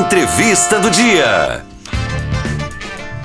Entrevista do dia.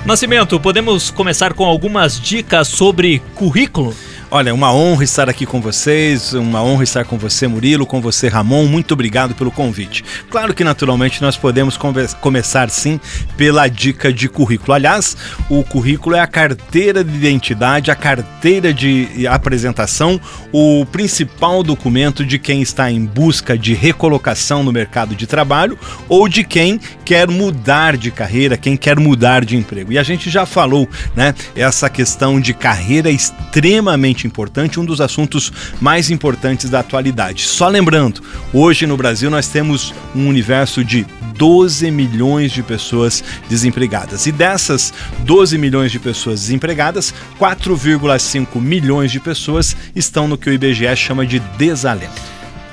Nascimento, podemos começar com algumas dicas sobre currículo? Olha, uma honra estar aqui com vocês, uma honra estar com você, Murilo, com você, Ramon. Muito obrigado pelo convite. Claro que, naturalmente, nós podemos começar sim pela dica de currículo. Aliás, o currículo é a carteira de identidade, a carteira de apresentação, o principal documento de quem está em busca de recolocação no mercado de trabalho ou de quem quer mudar de carreira, quem quer mudar de emprego. E a gente já falou, né? Essa questão de carreira extremamente extremamente importante, um dos assuntos mais importantes da atualidade. Só lembrando, hoje no Brasil nós temos um universo de 12 milhões de pessoas desempregadas. E dessas 12 milhões de pessoas desempregadas, 4,5 milhões de pessoas estão no que o IBGE chama de desalento.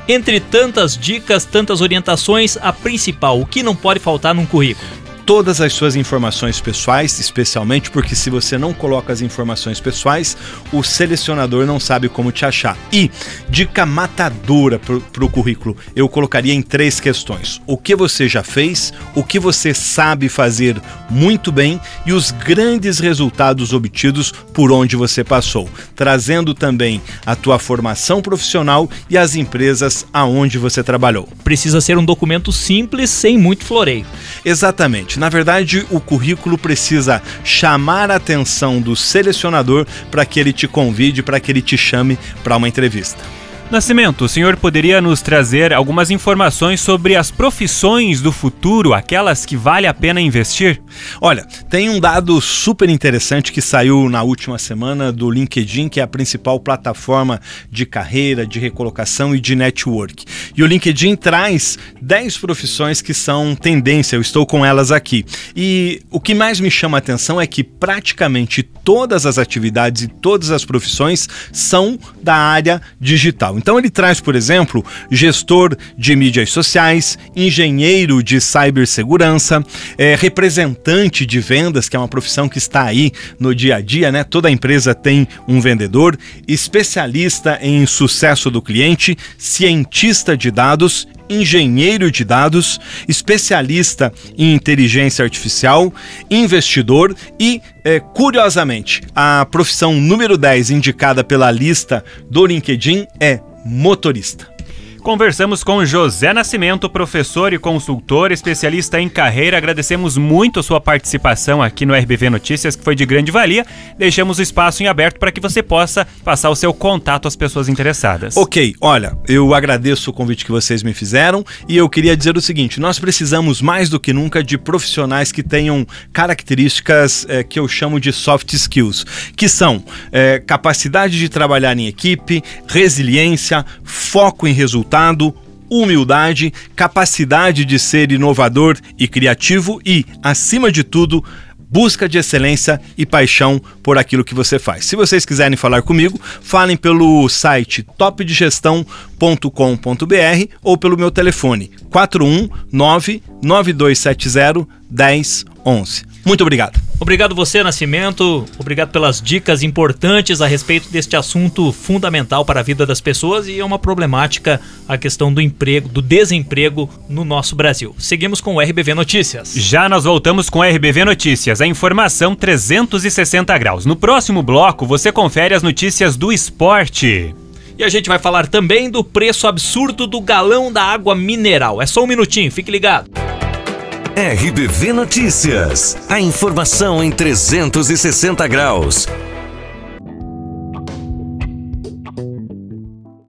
Entre tantas dicas, tantas orientações, a principal, o que não pode faltar num currículo? Todas as suas informações pessoais, especialmente porque se você não coloca as informações pessoais, o selecionador não sabe como te achar. E dica matadora para o currículo, eu colocaria em três questões: o que você já fez, o que você sabe fazer muito bem e os grandes resultados obtidos por onde você passou, trazendo também a tua formação profissional e as empresas aonde você trabalhou. Precisa ser um documento simples, sem muito floreio. Exatamente. Na verdade, o currículo precisa chamar a atenção do selecionador para que ele te convide, para que ele te chame para uma entrevista. Nascimento, o senhor poderia nos trazer algumas informações sobre as profissões do futuro, aquelas que vale a pena investir? Olha, tem um dado super interessante que saiu na última semana do LinkedIn, que é a principal plataforma de carreira, de recolocação e de network. E o LinkedIn traz 10 profissões que são tendência, eu estou com elas aqui. E o que mais me chama a atenção é que praticamente todas as atividades e todas as profissões são da área digital. Então ele traz, por exemplo, gestor de mídias sociais, engenheiro de cibersegurança, é, representante de vendas, que é uma profissão que está aí no dia a dia, né? Toda empresa tem um vendedor, especialista em sucesso do cliente, cientista de dados engenheiro de dados, especialista em inteligência artificial, investidor e, é, curiosamente, a profissão número 10 indicada pela lista do LinkedIn é motorista. Conversamos com José Nascimento, professor e consultor, especialista em carreira. Agradecemos muito a sua participação aqui no RBV Notícias, que foi de grande valia. Deixamos o espaço em aberto para que você possa passar o seu contato às pessoas interessadas. Ok, olha, eu agradeço o convite que vocês me fizeram e eu queria dizer o seguinte: nós precisamos mais do que nunca de profissionais que tenham características é, que eu chamo de soft skills, que são é, capacidade de trabalhar em equipe, resiliência, foco em resultados resultado, humildade, capacidade de ser inovador e criativo e, acima de tudo, busca de excelência e paixão por aquilo que você faz. Se vocês quiserem falar comigo, falem pelo site topdegestão.com.br ou pelo meu telefone 419 9270 1011. Muito obrigado. Obrigado você, Nascimento. Obrigado pelas dicas importantes a respeito deste assunto fundamental para a vida das pessoas e é uma problemática a questão do emprego, do desemprego no nosso Brasil. Seguimos com o RBV Notícias. Já nós voltamos com o RBV Notícias, a informação 360 graus. No próximo bloco, você confere as notícias do esporte. E a gente vai falar também do preço absurdo do galão da água mineral. É só um minutinho, fique ligado. RBV Notícias. A informação em 360 graus.